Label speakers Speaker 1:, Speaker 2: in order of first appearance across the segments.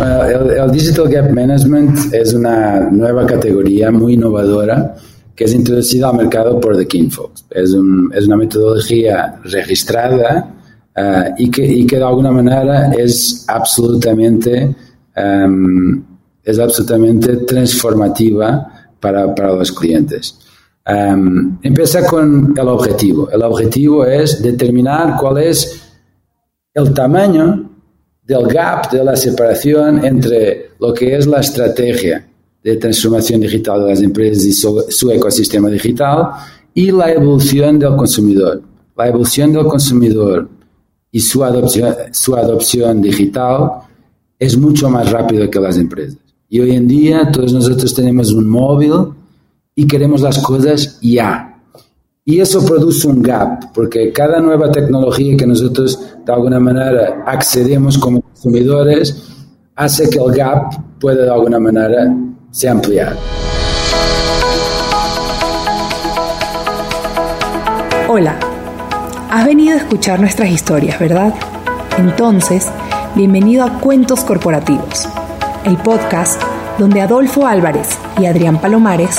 Speaker 1: el, Digital Gap Management es una nueva categoría muy innovadora que es introducida al mercado por The Kinfolks. Es, es una metodología registrada uh, y, que, y, que, de alguna manera es absolutamente, um, es absolutamente transformativa para, para los clientes. Um, empieza con el objetivo. El objetivo es determinar cuál es el tamaño del gap, de la separación entre lo que es la estrategia de transformación digital de las empresas y su, ecosistema digital y la evolución del consumidor. La evolución del consumidor y su adopción, su adopción digital es mucho más rápido que las empresas. Y hoy en día todos nosotros tenemos un móvil y queremos las cosas ya. Y eso produce un gap, porque cada nueva tecnología que nosotros de alguna manera accedemos como consumidores hace que el gap pueda de alguna manera se ampliar.
Speaker 2: Hola, has venido a escuchar nuestras historias, ¿verdad? Entonces, bienvenido a Cuentos Corporativos, el podcast donde Adolfo Álvarez y Adrián Palomares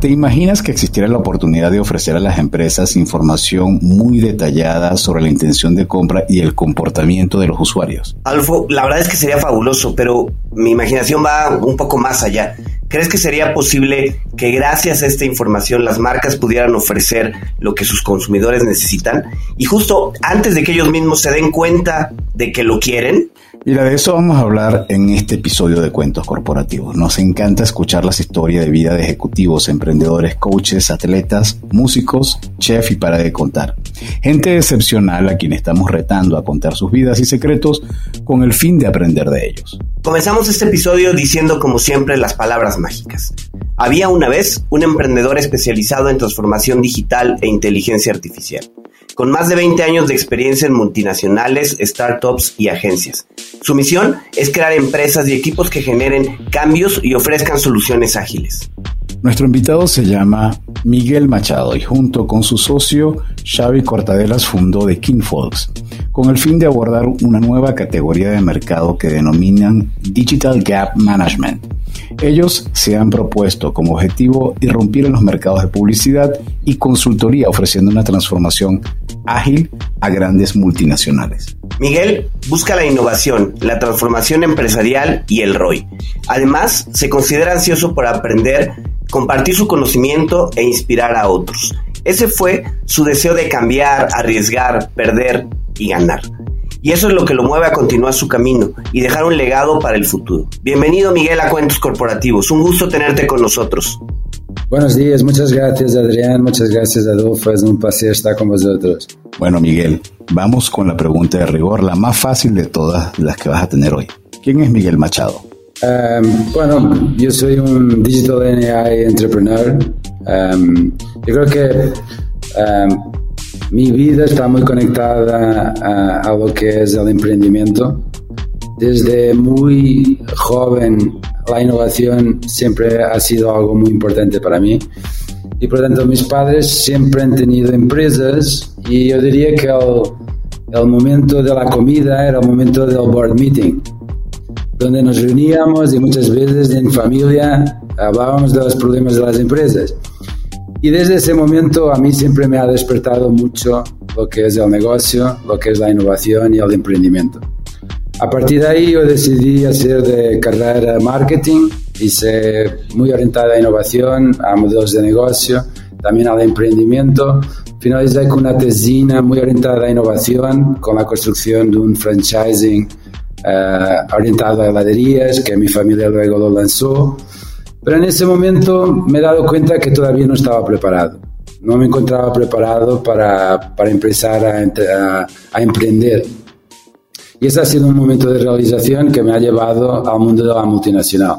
Speaker 3: ¿te imaginas que existiera la oportunidad de ofrecer a las empresas información muy detallada sobre la intención de compra y el comportamiento de los usuarios?
Speaker 4: Alfo, la verdad es que sería fabuloso, pero mi imaginación va un poco más allá. ¿Crees que sería posible que gracias a esta información las marcas pudieran ofrecer lo que sus consumidores necesitan y justo antes de que ellos mismos se den cuenta de que lo quieren?
Speaker 3: Y de eso vamos a hablar en este episodio de Cuentos Corporativos. Nos encanta escuchar las historias de vida de ejecutivos, emprendedores, coaches, atletas, músicos, chef y para de contar. Gente excepcional a quien estamos retando a contar sus vidas y secretos con el fin de aprender de ellos.
Speaker 4: Comenzamos este episodio diciendo como siempre las palabras mágicas. Había una vez un emprendedor especializado en transformación digital e inteligencia artificial con más de 20 años de experiencia en multinacionales, startups y agencias. Su misión es crear empresas y equipos que generen cambios y ofrezcan soluciones ágiles.
Speaker 3: Nuestro invitado se llama Miguel Machado y junto con su socio Xavi Cortadelas fundó The King Folks con el fin de abordar una nueva categoría de mercado que denominan Digital Gap Management ellos se han propuesto como objetivo irrumpir en los mercados de publicidad y consultoría ofreciendo una transformación ágil a grandes multinacionales.
Speaker 4: Miguel busca la innovación, la transformación empresarial y el ROI. Además, se considera ansioso por aprender, compartir su conocimiento e inspirar a otros. Ese fue su deseo de cambiar, arriesgar, perder y ganar. Y eso es lo que lo mueve a continuar su camino y dejar un legado para el futuro. Bienvenido Miguel a Cuentos Corporativos. Un gusto tenerte con nosotros.
Speaker 1: Buenos días, muchas gracias Adrián, muchas gracias Adolfo, es un placer estar con vosotros.
Speaker 3: Bueno Miguel, vamos con la pregunta de rigor, la más fácil de todas las que vas a tener hoy. ¿Quién es Miguel Machado?
Speaker 1: Um, bueno, yo soy un digital AI entrepreneur. Um, yo creo que um, mi vida está muy conectada a, lo que es el emprendimiento. Desde muy joven la innovación siempre ha sido algo muy importante para mí. Y por tanto mis padres siempre han tenido empresas y yo diría que el, el momento de la comida era el momento del board meeting, donde nos reuníamos y muchas veces en familia hablábamos de los problemas de las empresas. Y desde ese momento a mí siempre me ha despertado mucho lo que es el negocio, lo que es la innovación y el emprendimiento. A partir de ahí yo decidí hacer de carrera marketing, hice muy orientada a innovación, a modelos de negocio, también al emprendimiento. Finalicé con una tesina muy orientada a innovación, con la construcción de un franchising eh, orientado a heladerías, que mi familia luego lo lanzó. Pero en ese momento me he dado cuenta que todavía no estaba preparado. No me encontraba preparado para, para empezar a, a, emprender. Y ese ha sido un momento de realización que me ha llevado al mundo de la multinacional.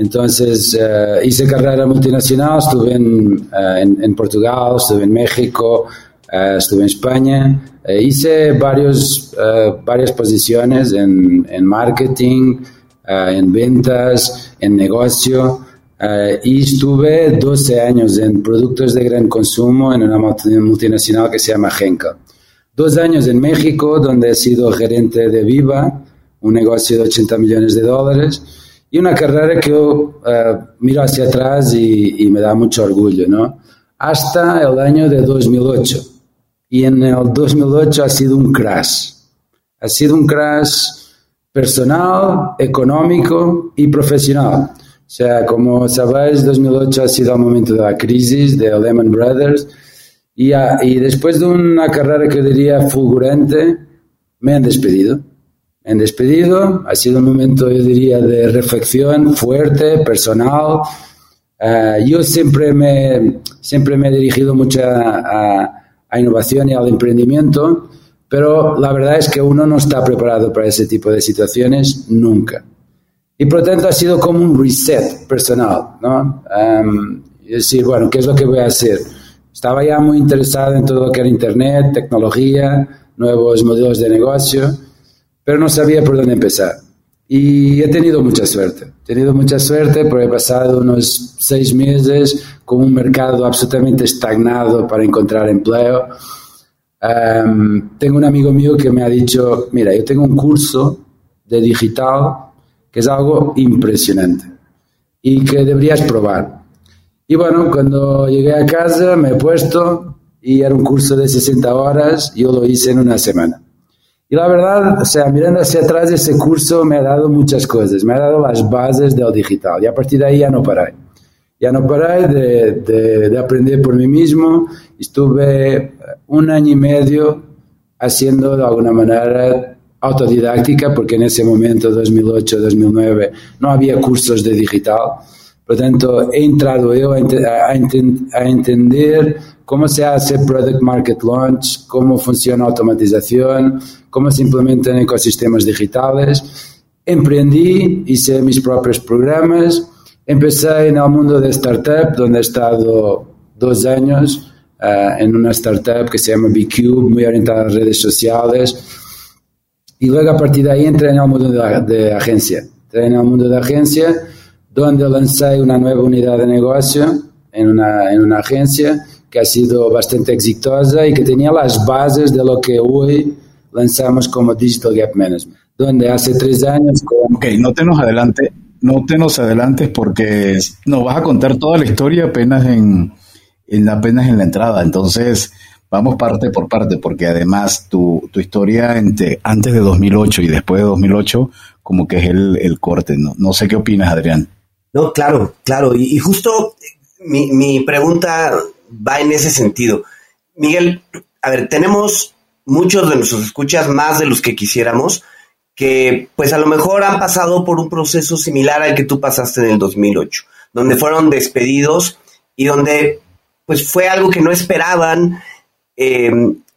Speaker 1: Entonces uh, hice carrera multinacional, estuve en, uh, en, Portugal, estuve en México, uh, estuve en España. hice varios, varias posiciones en, en marketing, en ventas, en negocio. y estuve 12 años en productos de gran consumo en una multinacional que se llama Henkel. Dos años en México, donde he sido gerente de Viva, un negocio de 80 millones de dólares y una carrera que yo uh, miro hacia atrás y, y, me da mucho orgullo, ¿no? Hasta el año de 2008. Y en el 2008 ha sido un crash. Ha sido un crash personal, económico y profesional. O sea, como sabéis, 2008 ha sido el momento de la crisis de Lehman Brothers. Y, a, y después de una carrera que diría fulgurante, me han despedido en despedido. Ha sido un momento, yo diría, de reflexión fuerte, personal. Uh, yo siempre me, siempre me he dirigido mucho a, a, innovación y al emprendimiento, pero la verdad es que uno no está preparado para ese tipo de situaciones nunca. Y por lo tanto ha sido como un reset personal, ¿no? Um, decir, bueno, ¿qué es lo que voy a hacer? Estaba ya muy interesado en todo lo que era Internet, tecnología, nuevos modelos de negocio pero no sabía por dónde empezar. Y he tenido mucha suerte. He tenido mucha suerte porque he pasado unos seis meses con un mercado absolutamente estagnado para encontrar empleo. Um, tengo un amigo mío que me ha dicho, mira, yo tengo un curso de digital que es algo impresionante y que deberías probar. Y bueno, cuando llegué a casa me he puesto y era un curso de 60 horas, yo lo hice en una semana. Y la verdad, o sea, mirando hacia atrás, ese curso me ha dado muchas cosas, me ha dado las bases del digital y a partir de ahí ya no paré. Ya no paré de, de, de aprender por mí mismo. Estuve un año y medio haciendo de alguna manera autodidáctica, porque en ese momento, 2008, 2009, no había cursos de digital. Por lo tanto, he entrado yo a, a, a entender cómo se hace Product Market Launch, cómo funciona automatización, cómo se implementan ecosistemas digitales. Emprendí, hice mis propios programas, empecé en el mundo de startup, donde he estado dos años uh, en una startup que se llama BCube, muy orientada a redes sociales. Y luego a partir de ahí entré en el mundo de, de agencia. Entré en el mundo de agencia, donde lancé una nueva unidad de negocio en una, en una agencia que ha sido bastante exitosa y que tenía las bases de lo que hoy lanzamos como Digital Gap Management, donde hace tres años...
Speaker 3: Ok, no te nos adelante, no te nos adelantes porque nos vas a contar toda la historia apenas en, en apenas en la entrada, entonces vamos parte por parte, porque además tu, tu historia entre, antes de 2008 y después de 2008 como que es el, el corte, ¿no? No sé qué opinas, Adrián.
Speaker 4: No, claro, claro, y, justo mi, mi pregunta va en ese sentido. Miguel, a ver, tenemos muchos de nuestros escuchas, más de los que quisiéramos, que pues a lo mejor han pasado por un proceso similar al que tú pasaste en el 2008, donde fueron despedidos y donde pues fue algo que no esperaban eh,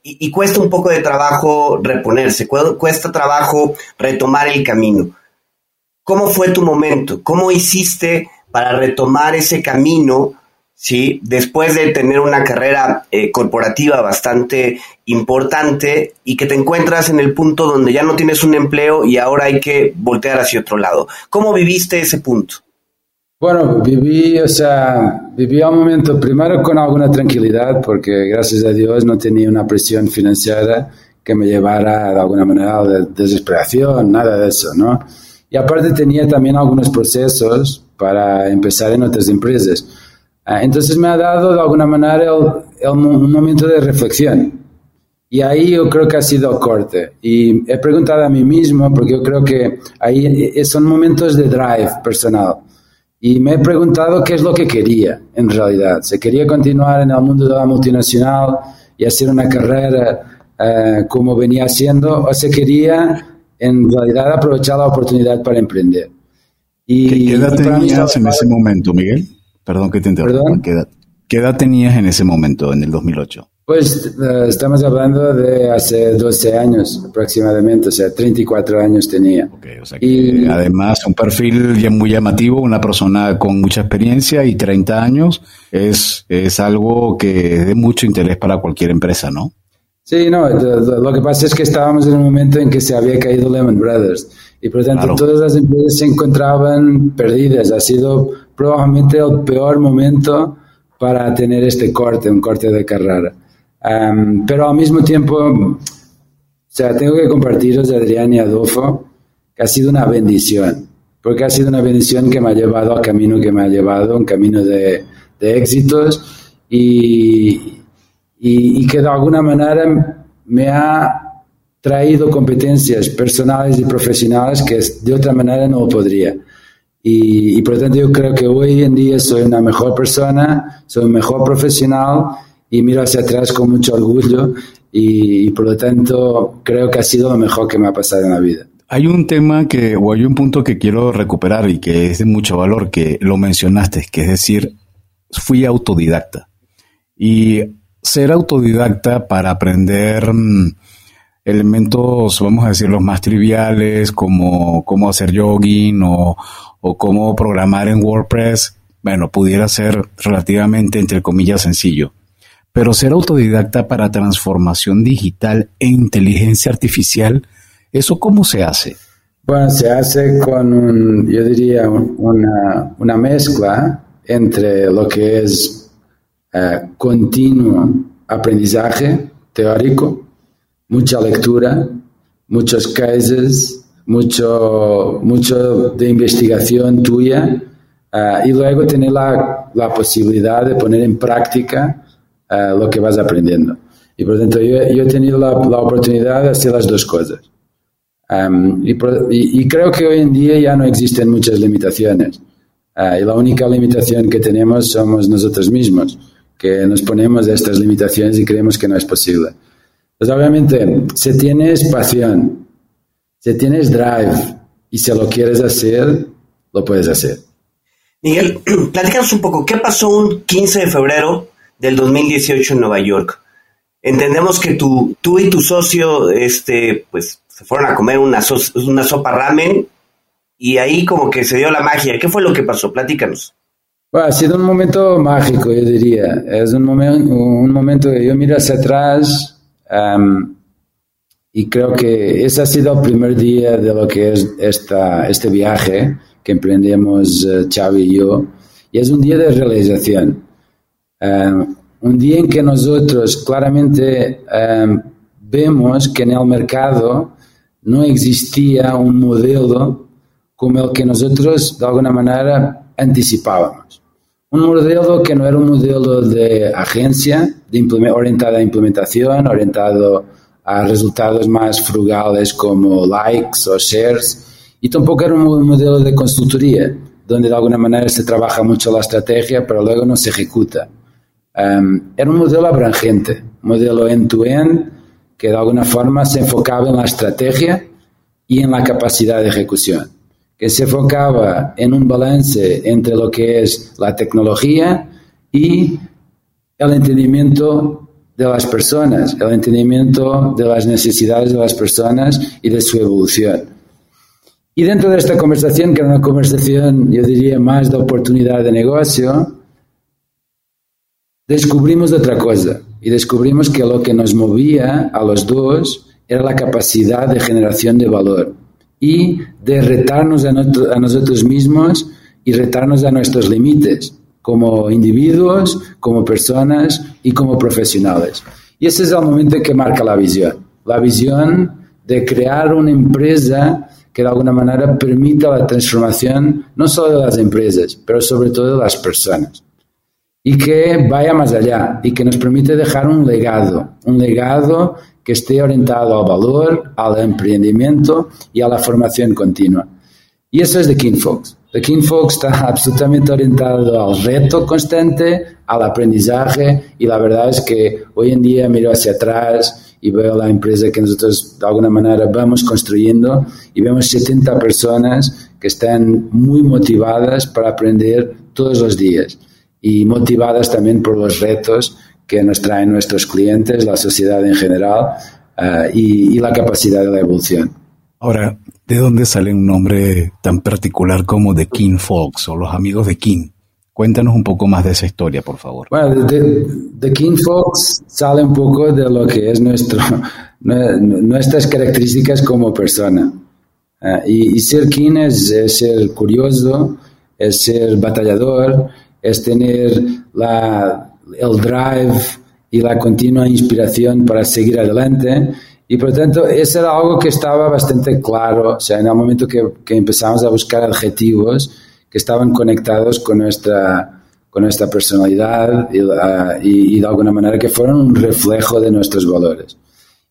Speaker 4: y, y, cuesta un poco de trabajo reponerse, cuesta trabajo retomar el camino. ¿Cómo fue tu momento? ¿Cómo hiciste para retomar ese camino ¿sí? Después de tener una carrera eh, corporativa bastante importante y que te encuentras en el punto donde ya no tienes un empleo y ahora hay que voltear hacia otro lado. ¿Cómo viviste ese punto?
Speaker 1: Bueno, viví, o sea, viví un momento primero con alguna tranquilidad porque gracias a Dios no tenía una presión financiera que me llevara de alguna manera a de desesperación, nada de eso, ¿no? Y aparte tenía también algunos procesos para empezar en otras empresas. Ah, entonces me ha dado de alguna manera el, el, un momento de reflexión. Y ahí yo creo que ha sido corte. Y he preguntado a mí mismo, porque yo creo que ahí eh, son momentos de drive personal. Y me he preguntado qué es lo que quería, en realidad. ¿Se quería continuar en el mundo de la multinacional y hacer una carrera uh, como venía haciendo? ¿O se quería, en realidad, aprovechar la oportunidad para emprender?
Speaker 3: Y, ¿Qué edad tenías en ese momento, Miguel? Perdón que te interrumpa. ¿Qué edad, ¿Qué edad tenías en ese momento, en el 2008?
Speaker 1: Pues uh, estamos hablando de hace 12 años aproximadamente, o sea, 34 años tenía.
Speaker 3: Okay, o sea que y además un perfil ya muy llamativo, una persona con mucha experiencia y 30 años es, es algo que es de mucho interés para cualquier empresa, ¿no?
Speaker 1: Sí, no, lo que pasa es que estábamos en un momento en que se había caído Lehman Brothers y por lo tanto claro. todas las empresas se encontraban perdidas. Ha sido probablemente el peor momento para tener este corte, un corte de carrera. Um, pero al mismo tiempo, o sea, tengo que compartiros, Adrián y Adolfo, que ha sido una bendición, porque ha sido una bendición que me ha llevado al camino que me ha llevado, un camino de, de éxitos y, y, y, que de alguna manera me ha traído competencias personales y profesionales que de otra manera no podría. Y, y por lo tanto yo creo que hoy en día soy una mejor persona, soy un mejor profesional y miro hacia atrás con mucho orgullo y, y, por lo tanto creo que ha sido lo mejor que me ha pasado en la vida.
Speaker 3: Hay un tema que, o hay un punto que quiero recuperar y que es de mucho valor, que lo mencionaste, que es decir, fui autodidacta. Y ser autodidacta para aprender mmm, elementos, vamos a decir, los más triviales, como cómo hacer jogging o, o cómo programar en WordPress, bueno, pudiera ser relativamente, entre comillas, sencillo pero ser autodidacta para transformación digital e inteligencia artificial, ¿eso cómo se hace?
Speaker 1: Bueno, se hace con, un, yo diría, una, una mezcla entre lo que es uh, continuo aprendizaje teórico, mucha lectura, muchos cases, mucho, mucho de investigación tuya, uh, y luego tener la, la posibilidad de poner en práctica uh, lo que vas aprendiendo. Y por lo tanto, yo, yo he tenido la, la, oportunidad de hacer las dos cosas. Um, y, creo que hoy en día ya no existen muchas limitaciones. Y la única limitación que tenemos somos nosotros mismos, que nos ponemos estas limitaciones y creemos que no es posible. Pues obviamente, si tienes pasión, si tienes drive y si lo quieres hacer, lo puedes hacer.
Speaker 4: Miguel, platícanos un poco, ¿qué pasó un 15 de febrero del 2018 en Nueva York. Entendemos que tú, tú y tu socio, este, pues, se fueron a comer una, so, una sopa ramen y ahí como que se dio la magia. ¿Qué fue lo que pasó? Platícanos.
Speaker 1: Bueno, ha sido un momento mágico, yo diría. Es un, momen, un momento que yo miro hacia atrás y creo que ese ha sido el primer día de lo que es esta, este viaje que emprendemos uh, y yo. Y es un día de realización. Un día en que nosotros claramente vemos que en el mercado no existía un modelo como el que nosotros de alguna manera anticipábamos. Un modelo que no era un modelo de agencia de orientada a implementación, orientado a resultados más frugales como likes o shares, y tampoco era un modelo de consultoría, donde de alguna manera se trabaja mucho la estrategia, pero luego no se ejecuta. Um, era un modelo abrangente, un modelo end-to-end que de alguna forma se enfocaba en la estrategia y en la capacidad de ejecución, que se enfocaba en un balance entre lo que es la tecnología y el entendimiento de las personas, el entendimiento de las necesidades de las personas y de su evolución. Y dentro de esta conversación, que era una conversación, yo diría, más de oportunidad de negocio, descubrimos otra cosa y descubrimos que lo que nos movía a los dos era la capacidad de generación de valor y de retarnos a, a nosotros mismos y retarnos a nuestros límites como individuos, como personas y como profesionales. Y ese es el momento que marca la visión. La visión de crear una empresa que de alguna manera permita la transformación no solo de las empresas, pero sobre todo de las personas y que vaya más allá y que nos permite dejar un legado, un legado que esté orientado al valor, al emprendimiento y a la formación continua. Y eso es de King Fox. The King Fox está absolutamente orientado al reto constante, al aprendizaje y la verdad es que hoy en día miro hacia atrás y veo la empresa que nosotros de alguna manera vamos construyendo y vemos 70 personas que están muy motivadas para aprender todos los días y motivadas también por los retos que nos traen nuestros clientes, la sociedad en general uh, y, y la capacidad de la evolución.
Speaker 3: Ahora, ¿de dónde sale un nombre tan particular como The King Folks o los amigos de King? Cuéntanos un poco más de esa historia, por favor.
Speaker 1: Bueno, The, The King Folks sale un poco de lo que es nuestro, nuestras características como persona. Uh, y, y, ser King es, es, ser curioso, es ser batallador, es tener la, el drive y la continua inspiración para seguir adelante. Y por tanto, eso era algo que estaba bastante claro, o sea, en el momento que, que empezamos a buscar adjetivos que estaban conectados con nuestra, con nuestra personalidad y, y, y, de alguna manera que fueron un reflejo de nuestros valores.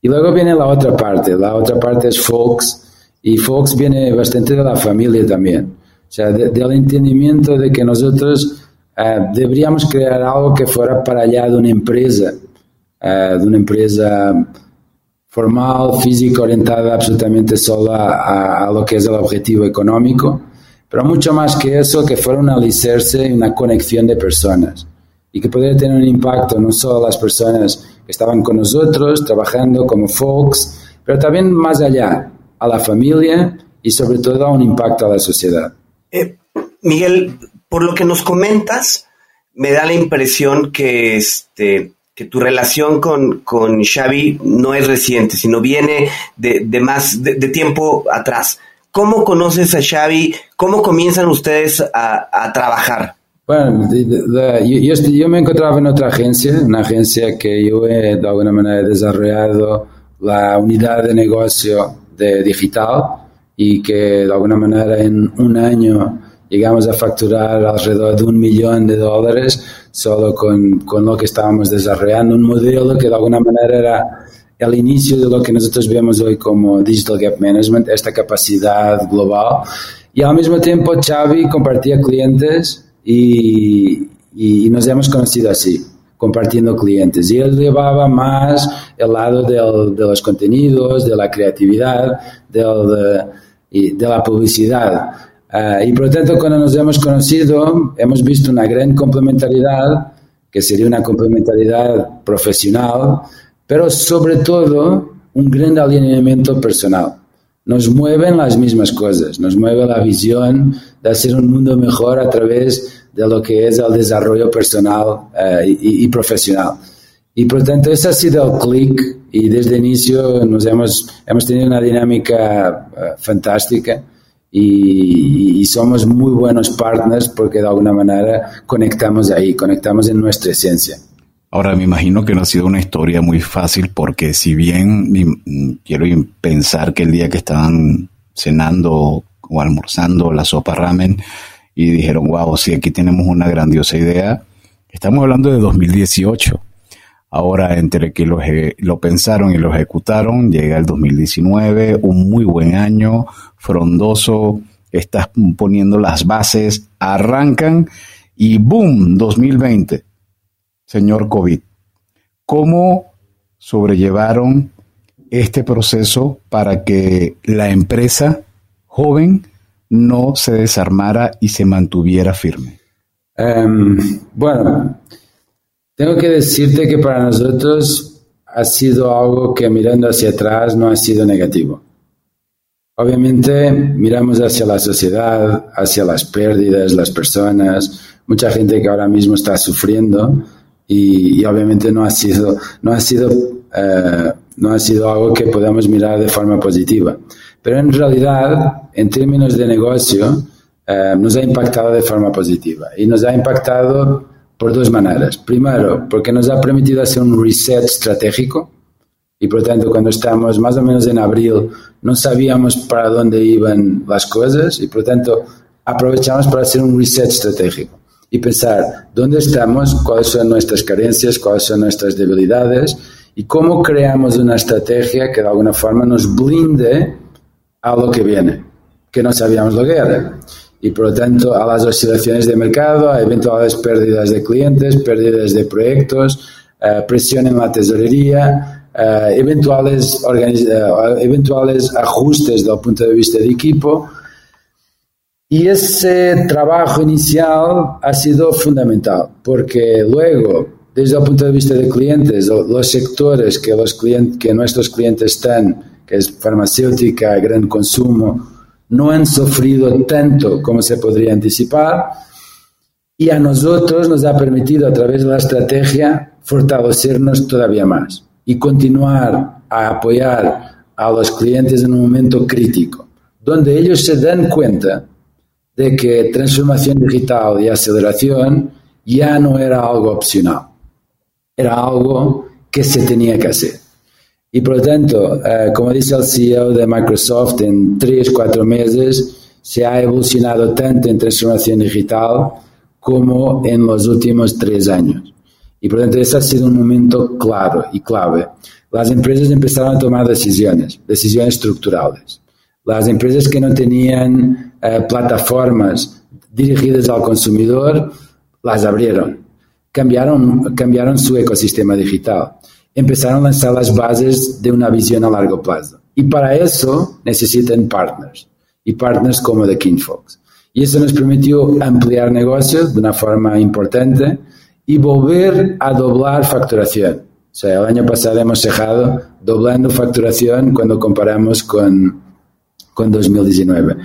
Speaker 1: Y luego viene la otra parte, la otra parte es Folks, y Folks viene bastante de la familia también, o sea, de, del entendimiento de que nosotros uh, deberíamos crear algo que fuera para allá de una empresa, uh, de una empresa formal, física, orientada absolutamente solo a, a, lo que es el objetivo económico, pero mucho más que eso, que fuera un alicerce una conexión de personas y que pudiera tener un impacto no solo a las personas que estaban con nosotros, trabajando como folks, pero también más allá, a la familia y sobre todo a un impacto a la sociedad.
Speaker 4: Eh, Miguel, por lo que nos comentas, me da la impresión que este que tu relación con, con Xavi no es reciente, sino viene de, de más de, de, tiempo atrás. ¿Cómo conoces a Xavi? ¿Cómo comienzan ustedes a, a trabajar?
Speaker 1: Bueno, yo, yo, me encontraba en otra agencia, una agencia que yo he de alguna manera desarrollado la unidad de negocio de digital y que de alguna manera en un año llegamos a facturar alrededor de un millón de dólares solo con, con, lo que estábamos desarrollando, un modelo que de alguna manera era el inicio de lo que nosotros vemos hoy como Digital Gap Management, esta capacidad global. Y al mismo tiempo Xavi compartía clientes y, y, nos hemos conocido así compartiendo clientes. Y él llevaba más el lado del, de los contenidos, de la creatividad, del, de, de la publicidad. Uh, y por lo tanto, cuando nos hemos conocido, hemos visto una gran complementariedad, que sería una complementariedad profesional, pero sobre todo un gran alineamiento personal. Nos mueven las mismas cosas, nos mueve la visión de hacer un mundo mejor a través de lo que es el desarrollo personal uh, y, y, profesional. Y por lo tanto, ese ha sido el clic y desde el inicio nos hemos, hemos tenido una dinámica uh, fantástica y, somos muy buenos partners porque de alguna manera conectamos ahí, conectamos en nuestra esencia.
Speaker 3: Ahora, me imagino que no ha sido una historia muy fácil porque si bien quiero pensar que el día que estaban cenando o almorzando la sopa ramen y dijeron, wow, sí, aquí tenemos una grandiosa idea, estamos hablando de 2018 Ahora, entre que lo, lo, pensaron y lo ejecutaron, llega el 2019, un muy buen año, frondoso, estás poniendo las bases, arrancan y ¡boom! 2020, señor COVID. ¿Cómo sobrellevaron este proceso para que la empresa joven no se desarmara y se mantuviera firme?
Speaker 1: Um, bueno, tengo que decirte que para nosotros ha sido algo que mirando hacia atrás no ha sido negativo. Obviamente miramos hacia la sociedad, hacia las pérdidas, las personas, mucha gente que ahora mismo está sufriendo y, y obviamente no ha sido, no ha sido, eh, no ha sido algo que podamos mirar de forma positiva. Pero en realidad, en términos de negocio, eh, nos ha impactado de forma positiva y nos ha impactado por dos maneras. Primero, porque nos ha permitido hacer un reset estratégico y por tanto cuando estamos más o menos en abril no sabíamos para dónde iban las cosas y por tanto aprovechamos para hacer un reset estratégico y pensar dónde estamos, cuáles son nuestras carencias, cuáles son nuestras debilidades y cómo creamos una estrategia que de alguna forma nos blinde a lo que viene, que no sabíamos lo que era y por lo tanto a las oscilaciones de mercado, a eventuales pérdidas de clientes, pérdidas de proyectos, uh, presión en la tesorería, uh, eventuales, uh, eventuales ajustes desde el punto de vista de equipo. Y ese trabajo inicial ha sido fundamental, porque luego desde el punto de vista de clientes, los sectores que, los clientes, que nuestros clientes están, que es farmacéutica, gran consumo, no han sufrido tanto como se podría anticipar y a nosotros nos ha permitido a través de la estrategia fortalecernos todavía más y continuar a apoyar a los clientes en un momento crítico, donde ellos se dan cuenta de que transformación digital y aceleración ya no era algo opcional, era algo que se tenía que hacer. Y por lo tanto, eh, como dice el CEO de Microsoft, en tres, cuatro meses se ha evolucionado tanto en transformación digital como en los últimos tres años. Y por lo tanto, ese ha sido un momento claro y clave. Las empresas empezaron a tomar decisiones, decisiones estructurales. Las empresas que no tenían eh, plataformas dirigidas al consumidor, las abrieron. Cambiaron, cambiaron su ecosistema digital. Empezaron a lanzar las bases de una visión a largo plazo. Y para eso necesitan partners. Y partners como The King Fox. Y eso nos permitió ampliar negocios de una forma importante y volver a doblar facturación. O sea, el año pasado hemos dejado doblando facturación cuando comparamos con, con 2019.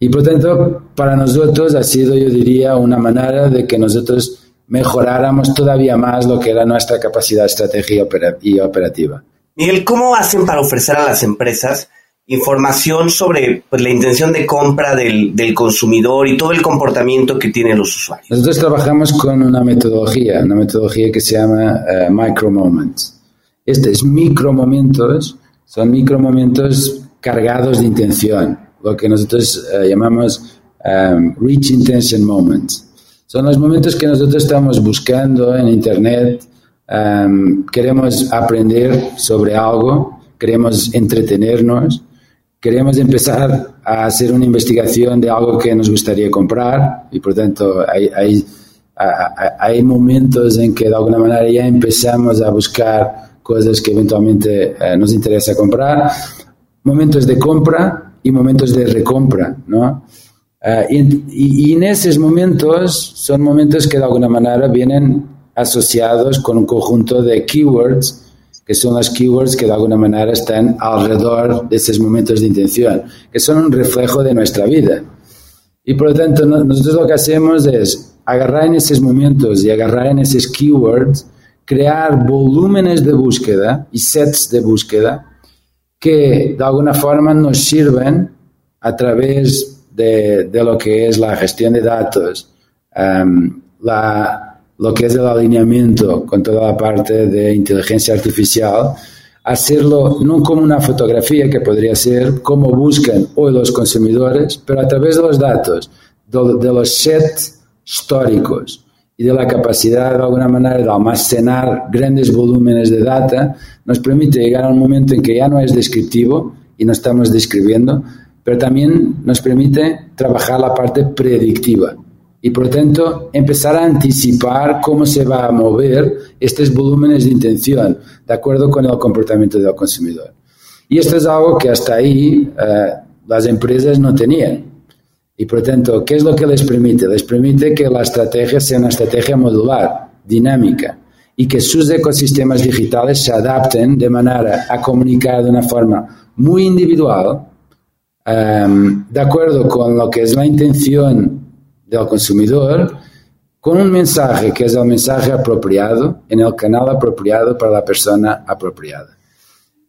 Speaker 1: Y por tanto, para nosotros ha sido, yo diría, una manera de que nosotros mejoráramos todavía más lo que era nuestra capacidad estratégica y operativa.
Speaker 4: Miguel, ¿cómo hacen para ofrecer a las empresas información sobre pues, la intención de compra del, del, consumidor y todo el comportamiento que tienen los usuarios.
Speaker 1: Nosotros trabajamos con una metodología, una metodología que se llama uh, micro moments. Estos micro momentos son micro momentos cargados de intención, lo que nosotros uh, llamamos um, rich intention moments. Son los momentos que nosotros estamos buscando en Internet, um, queremos aprender sobre algo, queremos entretenernos queremos empezar a hacer una investigación de algo que nos gustaría comprar y por tanto hay, hay, hay momentos en que de alguna manera ya empezamos a buscar cosas que eventualmente eh, nos interesa comprar, momentos de compra y momentos de recompra, ¿no? Uh, y, y, en esos momentos son momentos que de alguna manera vienen asociados con un conjunto de keywords que son las keywords que de alguna manera están alrededor de esos momentos de intención, que son un reflejo de nuestra vida. Y por lo tanto, nosotros lo que hacemos es agarrar en esos momentos y agarrar en esos keywords, crear volúmenes de búsqueda y sets de búsqueda que de alguna forma nos sirven a través de, de lo que es la gestión de datos, um, la, lo que es el alineamiento con toda la parte de inteligencia artificial, hacerlo no como una fotografía que podría ser como buscan hoy los consumidores, pero a través de los datos, de, los sets históricos y de la capacidad de alguna manera de almacenar grandes volúmenes de data, nos permite llegar a un momento en que ya no es descriptivo y no estamos describiendo, pero también nos permite trabajar la parte predictiva y por tanto empezar a anticipar cómo se va a mover estos volúmenes de intención de acuerdo con el comportamiento del consumidor. Y esto es algo que hasta ahí eh, las empresas no tenían. Y por tanto, ¿qué es lo que les permite? Les permite que la estrategia sea una estrategia modular, dinámica, y que sus ecosistemas digitales se adapten de manera a comunicar de una forma muy individual, eh, de acuerdo con lo que es la intención del consumidor con un mensaje que es el mensaje apropiado en el canal apropiado para la persona apropiada.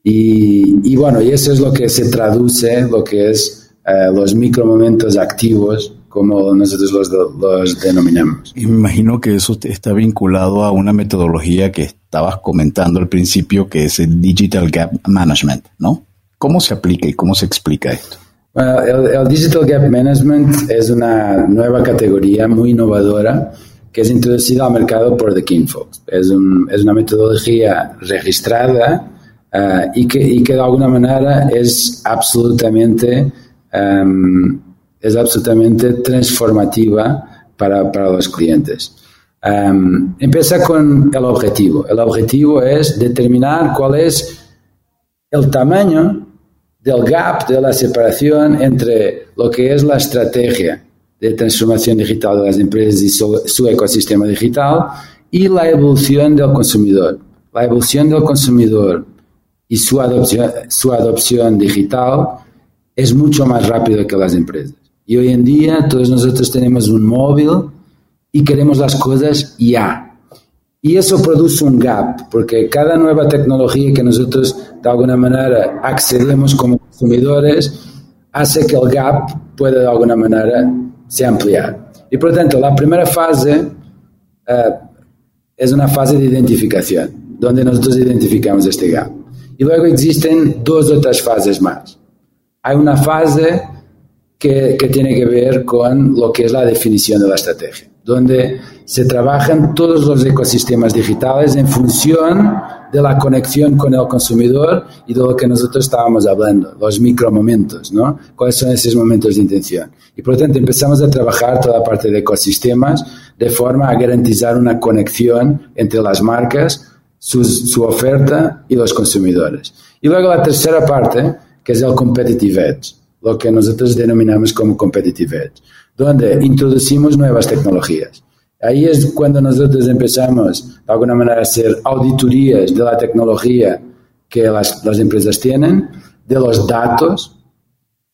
Speaker 1: Y, y bueno, y eso es lo que se traduce, lo que es eh, los micromomentos activos, como nosotros los, denominamos.
Speaker 3: Imagino que eso está vinculado a una metodología que estabas comentando al principio, que es el Digital Gap Management, ¿no? ¿Cómo se aplica y cómo se explica esto?
Speaker 1: El, Digital Gap Management es una nueva categoría muy innovadora que es introducida al mercado por The Kinfolks. Es, es una metodología registrada eh, y, que, y, que, de alguna manera es absolutamente, um, es absolutamente transformativa para, para los clientes. Um, empieza con el objetivo. El objetivo es determinar cuál es el tamaño del gap, de la separación entre lo que es la estrategia de transformación digital de las empresas y su, ecosistema digital y la evolución del consumidor. La evolución del consumidor y su adopción, su adopción digital es mucho más rápido que las empresas. Y hoy en día todos nosotros tenemos un móvil y queremos las cosas ya. Y eso produce un gap, porque cada nueva tecnología que nosotros de alguna manera accedemos como consumidores hace que el gap pueda de alguna manera se ampliar. Y por lo tanto, la primera fase uh, es una fase de identificación, donde nosotros identificamos este gap. Y luego existen dos otras fases más. Hay una fase que, que tiene que ver con lo que es la definición de la estrategia, donde se trabajan todos los ecosistemas digitales en función de la conexión con el consumidor y de lo que nosotros estábamos hablando, los micromomentos, ¿no? ¿Cuáles son esos momentos de intención? Y por lo tanto empezamos a trabajar toda la parte de ecosistemas de forma a garantizar una conexión entre las marcas, su, su oferta y los consumidores. Y luego la tercera parte, que es el competitive edge, lo que nosotros denominamos como competitive edge, donde introducimos nuevas tecnologías. Ahí es cuando nosotros empezamos, de alguna manera, a hacer auditorías de la tecnología que las, las empresas tienen, de los datos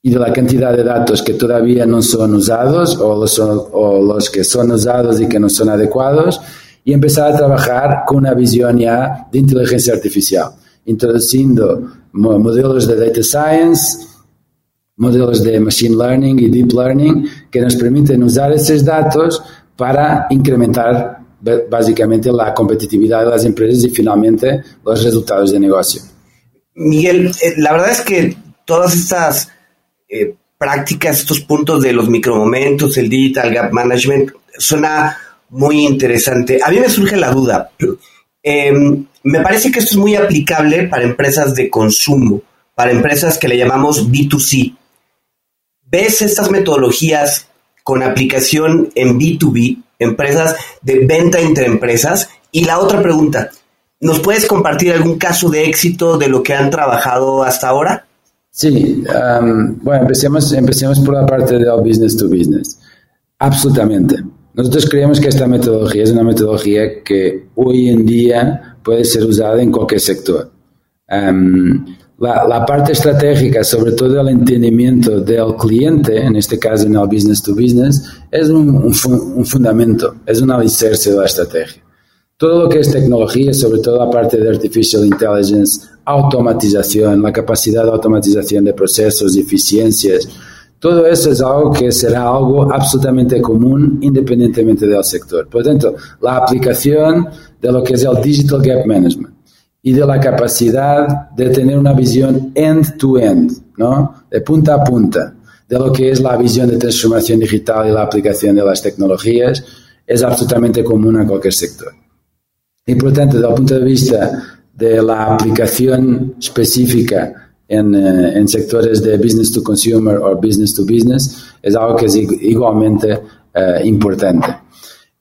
Speaker 1: y de la cantidad de datos que todavía no son usados o los, o los que son usados y que no son adecuados, y empezar a trabajar con una visión ya de inteligencia artificial, introduciendo modelos de data science, modelos de machine learning y deep learning que nos permiten usar esos datos para incrementar básicamente la competitividad de las empresas y finalmente los resultados de negocio.
Speaker 4: Miguel, eh, la verdad es que todas estas eh, prácticas, estos puntos de los micromomentos, el digital gap management, suena muy interesante. A mí me surge la duda. Em, me parece que esto es muy aplicable para empresas de consumo, para empresas que le llamamos B2C. ¿Ves estas metodologías con aplicación en B2B, empresas de venta entre empresas. Y la otra pregunta, ¿nos puedes compartir algún caso de éxito de lo que han trabajado hasta ahora?
Speaker 1: Sí, bueno, empecemos, empecemos por la parte del business to business. Absolutamente. Nosotros creemos que esta metodología es una metodología que hoy en día puede ser usada en cualquier sector. La, parte estratégica, sobre todo el entendimiento del cliente, en este caso en el business to business, es un, fundamento, es un alicerce de la estrategia. Todo lo que es tecnología, sobre todo la parte de artificial intelligence, automatización, la capacidad de automatización de procesos, eficiencias, todo eso es algo que será algo absolutamente común independientemente del sector. Por lo tanto, la aplicación de lo que es el Digital Gap Management y de la capacidad de tener una visión end-to-end, ¿no? De punta a punta, de lo que es la visión de transformación digital y la aplicación de las tecnologías, es absolutamente común a cualquier sector. Y por tanto, desde el punto de vista de la aplicación específica en, eh, en sectores de business to consumer o business to business, es algo que es igualmente eh, importante.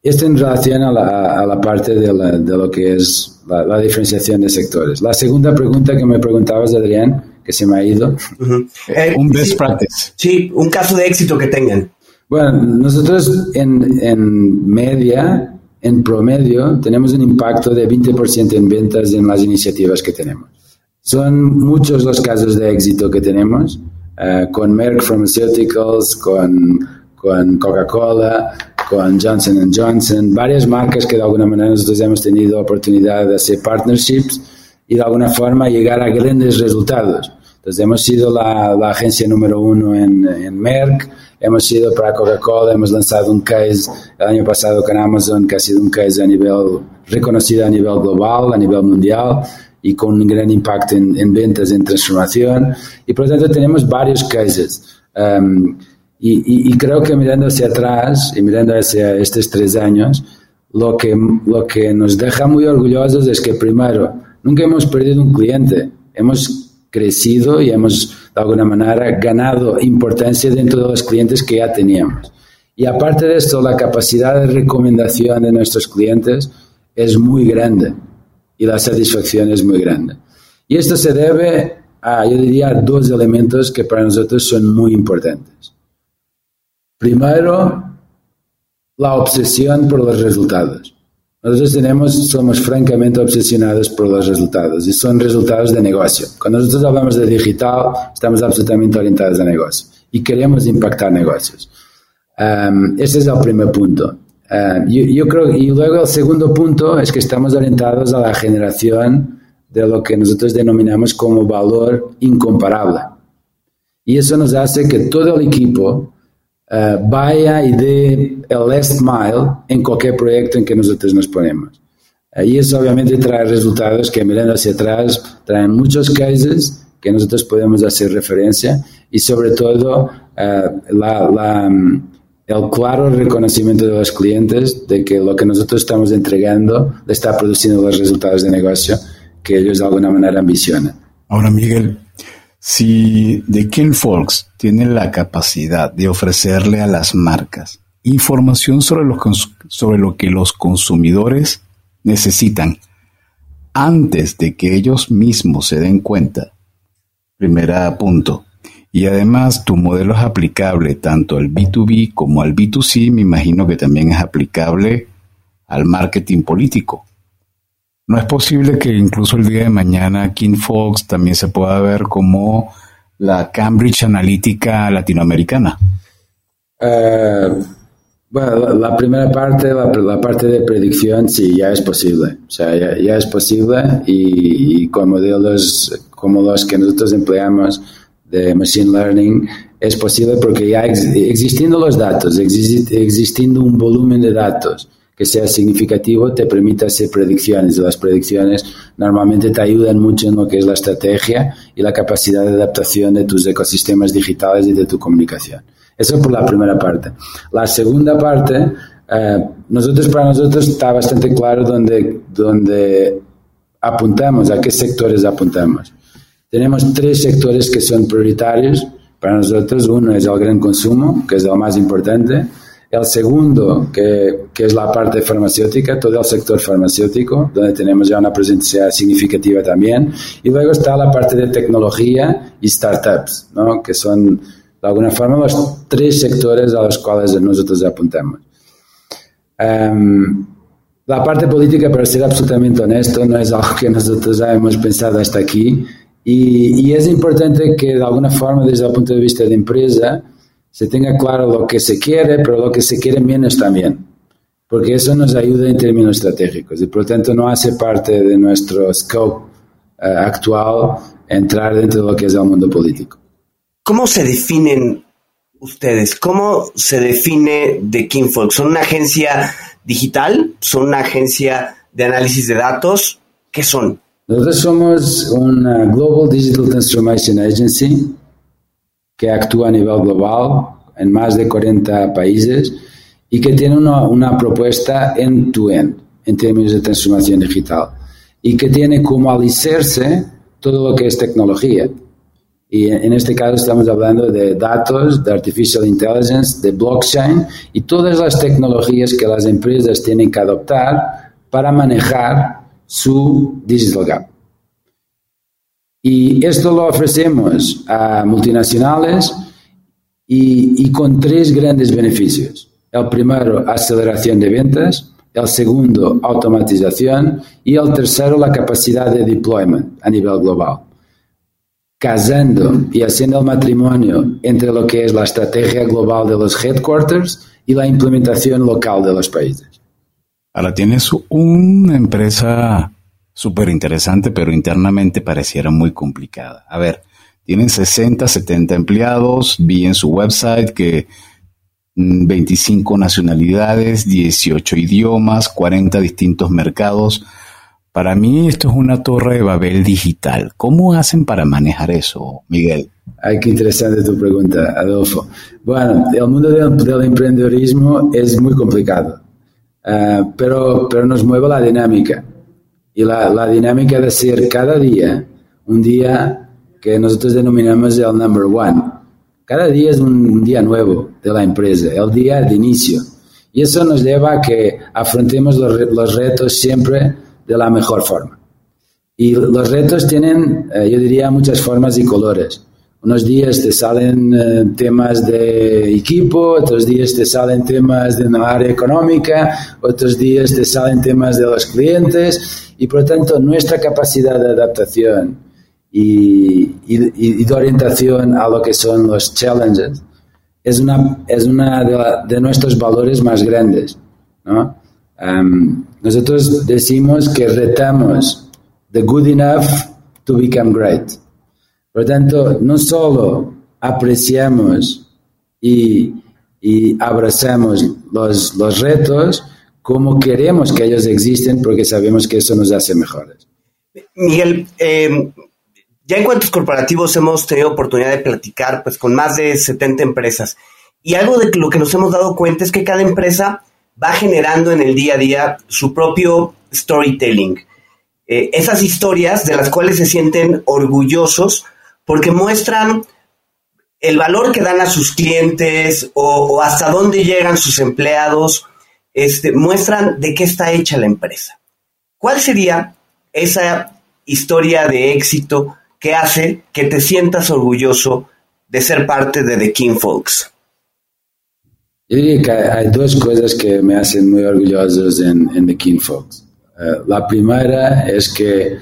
Speaker 1: Esto en relación a la, a la parte de, la, de, lo que es la, la, diferenciación de sectores. La segunda pregunta que me preguntabas, Adrián, que se me ha ido.
Speaker 4: Eh, un best practice. Sí, un caso de éxito que tengan.
Speaker 1: Bueno, nosotros en, en media, en promedio, tenemos un impacto de 20% en ventas en las iniciativas que tenemos. Son muchos los casos de éxito que tenemos, uh, con Merck Pharmaceuticals, con, con Coca-Cola, con Johnson Johnson, varias marcas que de alguna manera nosotros hemos tenido oportunidad de hacer partnerships y de alguna forma llegar a grandes resultados. Entonces hemos sido la, la agencia número uno en, en, Merck, hemos sido para Coca-Cola, hemos lanzado un case el año pasado con Amazon que ha sido un case a nivel reconocido a nivel global, a nivel mundial y con un gran impacto en, en ventas, en transformación y por lo tanto tenemos varios cases. Um, y, y, creo que mirando hacia atrás y mirando hacia estos tres años, lo que, lo que nos deja muy orgullosos es que primero, nunca hemos perdido un cliente, hemos crecido y hemos de alguna manera ganado importancia dentro de los clientes que ya teníamos. Y aparte de esto, la capacidad de recomendación de nuestros clientes es muy grande y la satisfacción es muy grande. Y esto se debe a, yo diría, dos elementos que para nosotros son muy importantes. Primero, la obsesión por los resultados. Nosotros tenemos, somos francamente obsesionados por los resultados y son resultados de negocio. Cuando nosotros hablamos de digital, estamos absolutamente orientados a negocio y queremos impactar negocios. Um, ese es el primer punto. Uh, yo, yo, creo, y luego el segundo punto es que estamos orientados a la generación de lo que nosotros denominamos como valor incomparable. Y eso nos hace que todo el equipo uh, vaya y dé el last mile en cualquier proyecto en que nosotros nos ponemos. Y eso obviamente trae resultados que mirando hacia atrás traen muchos cases que nosotros podemos hacer referencia y sobre todo uh, la, la, el claro reconocimiento de los clientes de que lo que nosotros estamos entregando le está produciendo los resultados de negocio que ellos de alguna manera ambicionan.
Speaker 3: Ahora, Miguel, si The King Folks tiene la capacidad de ofrecerle a las marcas información sobre, los, sobre lo que los consumidores necesitan antes de que ellos mismos se den cuenta, primera punto, y además tu modelo es aplicable tanto al B2B como al B2C, me imagino que también es aplicable al marketing político. ¿No es posible que incluso el día de mañana King Fox también se pueda ver como la Cambridge Analytica latinoamericana?
Speaker 1: Eh, bueno, la, primera parte, la, parte de predicción, sí, ya es posible. O sea, ya, es posible y, con modelos como los que nosotros empleamos, de Machine Learning es posible porque ya existiendo los datos, existiendo un volumen de datos que sea significativo, te permite hacer predicciones. Las predicciones normalmente te ayudan mucho en lo que es la estrategia y la capacidad de adaptación de tus ecosistemas digitales y de tu comunicación. Eso por la primera parte. La segunda parte, eh, nosotros para nosotros está bastante claro dónde, dónde apuntamos, a qué sectores apuntamos. Tenemos tres sectores que son prioritarios para nosotros. Uno es el gran consumo, que es lo más importante. El segundo, que, que, es la parte farmacéutica, todo el sector farmacéutico, donde tenemos ya una presencia significativa también. Y luego está la parte de tecnología y startups, ¿no? que son, de alguna forma, los tres sectores a los cuales nosotros apuntamos. Um, la parte política, para ser absolutamente honesto, no es algo que nosotros hemos pensado hasta aquí. Y, y, es importante que de alguna forma, desde el punto de vista de empresa, se tenga claro lo que se quiere, pero lo que se quiere menos también, porque eso nos ayuda en términos estratégicos y por lo tanto no hace parte de nuestro scope uh, actual entrar dentro de lo que es el mundo político.
Speaker 4: ¿Cómo se definen ustedes? ¿Cómo se define The Kinfolk? ¿Son una agencia digital? ¿Son una agencia de análisis de datos? ¿Qué son?
Speaker 1: Nosotros somos una Global Digital Transformation Agency que actúa a nivel global en más de 40 países y que tiene una, una propuesta end-to-end en términos de transformación digital y que tiene como alicerse todo lo que es tecnología. Y en este caso estamos hablando de datos, de artificial intelligence, de blockchain y todas las tecnologías que las empresas tienen que adoptar para manejar su digital gap. Y esto lo ofrecemos a multinacionales y, y, con tres grandes beneficios. El primero, aceleración de ventas. El segundo, automatización. Y el tercero, la capacidad de deployment a nivel global. Casando y haciendo el matrimonio entre lo que es la estrategia global de los headquarters y la implementación local de los países.
Speaker 3: Ahora tienes una empresa súper interesante, pero internamente pareciera muy complicada. A ver, tienen 60, 70 empleados, vi en su website que 25 mm, nacionalidades, 18 idiomas, 40 distintos mercados. Para mí esto es una torre de Babel digital. ¿Cómo hacen para manejar eso, Miguel?
Speaker 1: Ay, qué interesante tu pregunta, Adolfo. Bueno, el mundo del, emprendedorismo es muy complicado eh, pero, pero nos mueve la dinámica. Y la, la, dinámica de ser cada día un día que nosotros denominamos el number one. Cada día es un, día nuevo de la empresa, el día de inicio. Y eso nos lleva a que afrontemos los, los retos siempre de la mejor forma. Y los retos tienen, eh, yo diría, muchas formas y colores. Unos días te salen eh, temas de equipo, otros días te salen temas de una área económica, otros días te salen temas de los clientes y por lo tanto nuestra capacidad de adaptación y, y, de orientación a lo que son los challenges es una, es una de, nuestros valores más grandes. ¿no? nosotros decimos que retamos the good enough to become great. Por lo tanto, no solo apreciamos y, abrazamos los, retos, como queremos que ellos existen porque sabemos que eso nos hace mejores.
Speaker 4: Miguel, eh, ya en cuantos corporativos hemos tenido oportunidad de platicar pues, con más de 70 empresas. Y algo de lo que nos hemos dado cuenta es que cada empresa va generando en el día a día su propio storytelling. Eh, esas historias de las cuales se sienten orgullosos porque muestran el valor que dan a sus clientes o, hasta dónde llegan sus empleados, este, muestran de qué está hecha la empresa. ¿Cuál sería esa historia de éxito que hace que te sientas orgulloso de ser parte de The King Folks?
Speaker 1: Que hay dos cosas que me hacen muy orgullosos en, The King Folks. Eh, la primera es que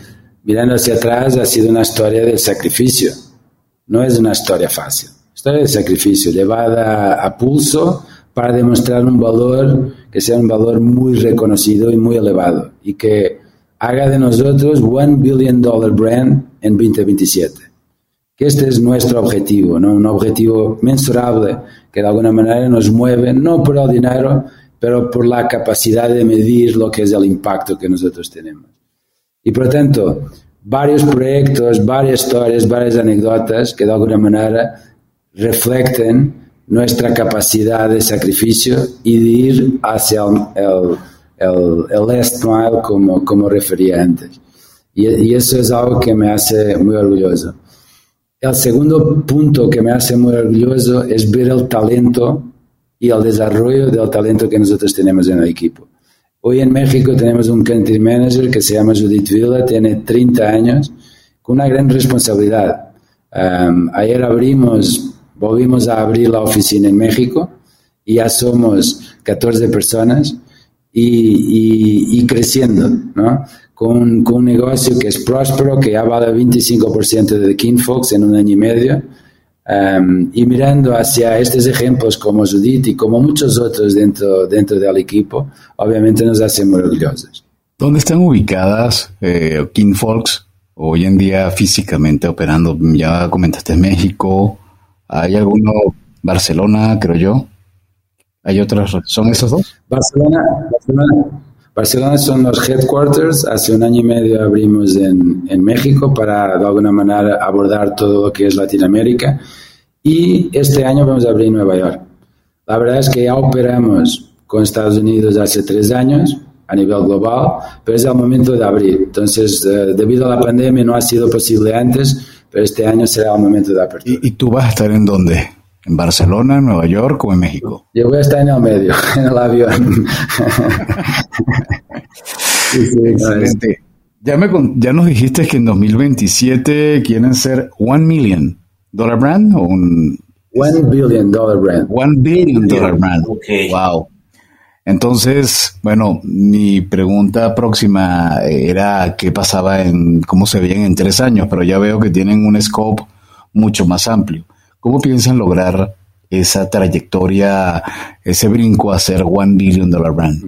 Speaker 1: mirando hacia atrás, ha sido una historia de sacrificio. No es una historia fácil. Historia de sacrificio, llevada a pulso para demostrar un valor que sea un valor muy reconocido y muy elevado y que haga de nosotros one billion dollar brand en 2027. Que este es nuestro objetivo, ¿no? un objetivo mensurable que de alguna manera nos mueve, no por el dinero, pero por la capacidad de medir lo que es el impacto que nosotros tenemos. Y por lo tanto, varios proyectos, varias historias, varias anécdotas que de alguna manera reflecten nuestra capacidad de sacrificio y de ir hacia el, el, el last mile como, como refería antes. Y, eso es algo que me hace muy orgulloso. El segundo punto que me hace muy orgulloso es ver el talento y el desarrollo del talento que nosotros tenemos en el equipo. Hoy en México tenemos un country manager que se llama Judith Villa, tiene 30 años, con una gran responsabilidad. Ayer abrimos, volvimos a abrir la oficina en México y ya somos 14 personas y, creciendo, ¿no? Con, un negocio que es próspero, que ya vale 25% de Kinfox en un año y medio Em, y mirando hacia estos ejemplos como Judith y como muchos otros dentro, dentro del equipo, obviamente nos hace muy orgullosos.
Speaker 3: ¿Dónde están ubicadas eh, King Folks hoy en día físicamente operando? Ya comentaste México, ¿hay alguno? Barcelona, creo yo. ¿Hay otras? ¿Son esos dos?
Speaker 1: Barcelona, Barcelona, Barcelona son los headquarters. Hace un año y medio abrimos en, en, México para de alguna manera abordar todo lo que es Latinoamérica. Y este año vamos a abrir Nueva York. La verdad es que ya operamos con Estados Unidos hace tres años a nivel global, pero es el momento de abrir. Entonces, eh, debido a la pandemia no ha sido posible antes, pero este año será el momento de apertura.
Speaker 3: ¿Y, y tú vas a estar en dónde? ¿En Barcelona, en Nueva York o en México?
Speaker 1: Yo voy a estar en el medio, en el avión.
Speaker 3: Excelente. Ya, me, ya nos dijiste que en 2027 quieren ser One Million Dollar Brand o un...
Speaker 1: One Billion Dollar Brand.
Speaker 3: One Billion Dollar Brand. Okay. Wow. Entonces, bueno, mi pregunta próxima era qué pasaba en, cómo se veían en tres años, pero ya veo que tienen un scope mucho más amplio. ¿Cómo piensan lograr esa trayectoria, ese brinco a ser One Billion Dollar Brand?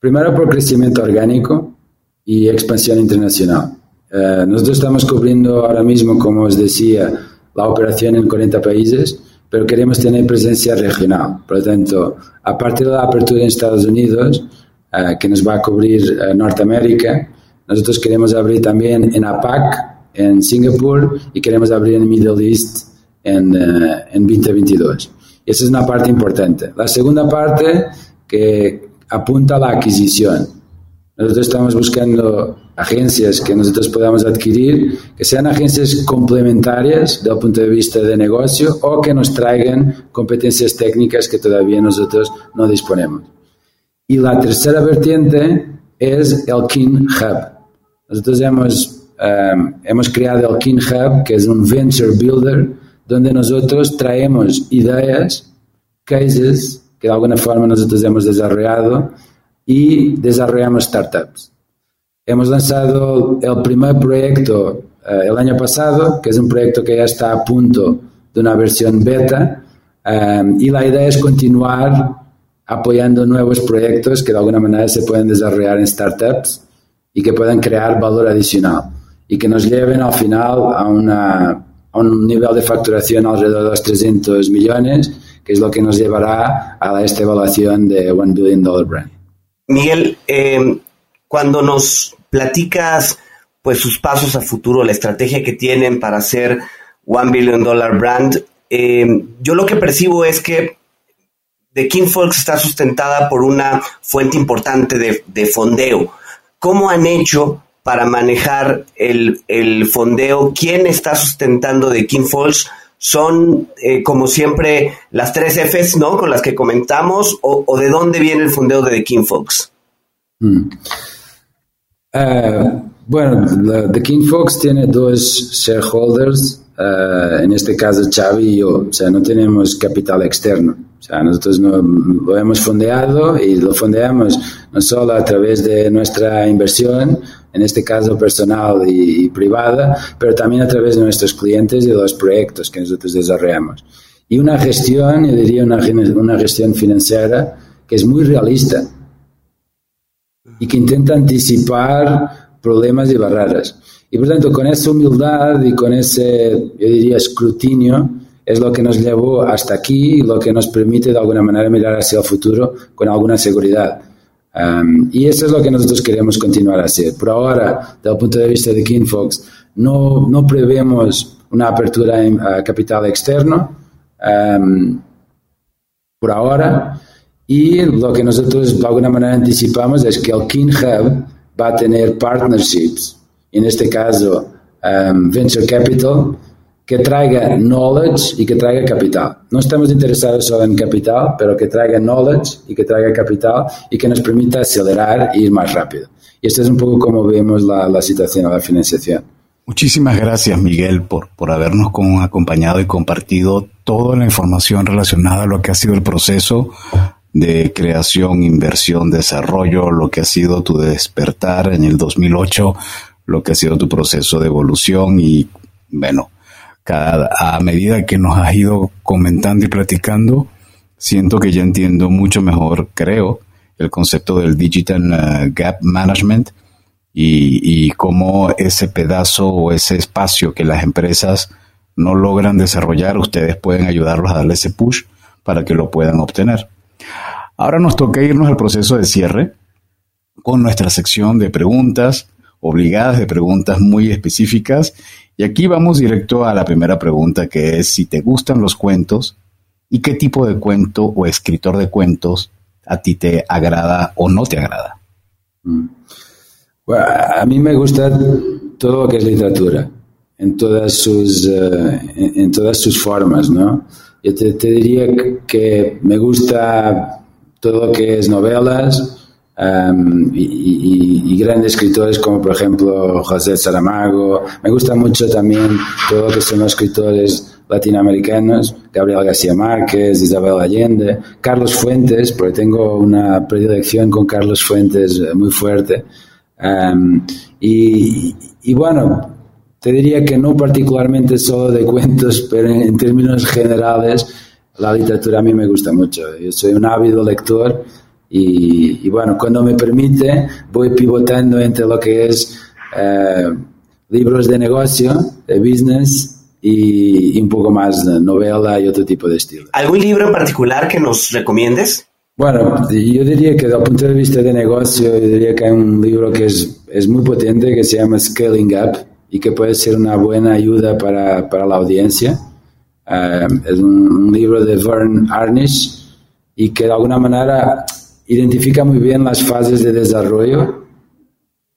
Speaker 1: Primero por crecimiento orgánico y expansión internacional. Eh, nosotros estamos cubriendo ahora mismo, como os decía, la operación en 40 países, pero queremos tener presencia regional. Por lo tanto, aparte de la apertura en Estados Unidos, eh, que nos va a cubrir eh, Norteamérica, nosotros queremos abrir también en APAC, en Singapur, y queremos abrir en Middle East en, uh, en 2022. Y esa es una parte importante. La segunda parte que apunta a la adquisición. Nosotros estamos buscando agencias que nosotros podamos adquirir, que sean agencias complementarias del punto de vista de negocio o que nos traigan competencias técnicas que todavía nosotros no disponemos. Y la tercera vertiente es el King Hub. Nosotros hemos, um, hemos creado el King Hub, que es un venture builder donde nosotros traemos ideas, cases que de alguna forma nosotros hemos desarrollado y desarrollamos startups. Hemos lanzado el primer proyecto eh, el año pasado, que es un proyecto que ya está a punto de una versión beta, eh, y la idea es continuar apoyando nuevos proyectos que de alguna manera se pueden desarrollar en startups y que puedan crear valor adicional y que nos lleven al final a, una, un nivel de facturación alrededor de los 300 millones, que es lo que nos llevará a esta evaluación de One Billion Dollar Brand.
Speaker 4: Miguel, eh, cuando nos platicas pues sus pasos a futuro, la estrategia que tienen para hacer One Billion Dollar Brand, eh, yo lo que percibo es que The King Folks está sustentada por una fuente importante de, fondeo. ¿Cómo han hecho para manejar el, fondeo? ¿Quién está sustentando The King Folks? son, eh, como siempre, las tres Fs, ¿no? Con las que comentamos, o, de dónde viene el fondeo de The King Fox?
Speaker 1: Mm. Uh, bueno, The King Fox tiene dos shareholders, uh, en este caso Xavi y yo, o sea, no tenemos capital externo. O sea, nosotros no, lo hemos fondeado y lo fondeamos no solo a través de nuestra inversión, en este caso personal y, privada, pero también a través de nuestros clientes y de los proyectos que nosotros desarrollamos. Y una gestión, yo diría una, una gestión financiera que es muy realista y que intenta anticipar problemas y barreras. Y por tanto, con esa humildad y con ese, yo diría, escrutinio, es lo que nos llevó hasta aquí y lo que nos permite de alguna manera mirar hacia el futuro con alguna seguridad. Um, y eso es lo que nosotros queremos continuar a hacer. Por ahora, desde el punto de vista de KingFox, no, no prevemos una apertura en capital externo. Um, por ahora, y lo que nosotros de alguna manera anticipamos es que el King Hub va a tener partnerships, en este caso um, Venture Capital, que traiga knowledge y que traiga capital. No estamos interesados solo en capital, pero que traiga knowledge y que traiga capital y que nos permita acelerar e ir más rápido. Y esto es un poco como vemos la, la situación de la financiación.
Speaker 3: Muchísimas gracias, Miguel, por, por habernos acompañado y compartido toda la información relacionada a lo que ha sido el proceso de creación, inversión, desarrollo, lo que ha sido tu despertar en el 2008, lo que ha sido tu proceso de evolución y, bueno, cada, a medida que nos has ido comentando y platicando, siento que ya entiendo mucho mejor, creo, el concepto del Digital uh, Gap Management y, y cómo ese pedazo o ese espacio que las empresas no logran desarrollar, ustedes pueden ayudarlos a darle ese push para que lo puedan obtener. Ahora nos toca irnos al proceso de cierre con nuestra sección de preguntas obligadas, de preguntas muy específicas. Y aquí vamos directo a la primera pregunta que es si te gustan los cuentos y qué tipo de cuento o escritor de cuentos a ti te agrada o no te agrada.
Speaker 1: Mm. a mí me gusta todo lo que es literatura, en todas sus, eh, en, todas sus formas, ¿no? Yo te, diría que me gusta todo lo que es novelas um, y, grandes escritores como por ejemplo José Saramago. Me gusta mucho también todo lo que son los escritores latinoamericanos, Gabriel García Márquez, Isabel Allende, Carlos Fuentes, porque tengo una predilección con Carlos Fuentes muy fuerte. Um, y, y, bueno, te diría que no particularmente solo de cuentos, pero en, términos generales, la literatura a mí me gusta mucho. Yo soy un ávido lector y, bueno, cuando me permite voy pivotando entre lo que es eh, libros de negocio, de business y, un poco más de novela y otro tipo de estilo.
Speaker 4: ¿Algún libro en particular que nos recomiendes?
Speaker 1: Bueno, yo diría que desde el punto de vista de negocio, yo diría que hay un libro que es, es muy potente que se llama Scaling Up y que puede ser una buena ayuda para, para la audiencia. Eh, es un, libro de Vern Arnish y que de alguna manera identifica muy bien las fases de desarrollo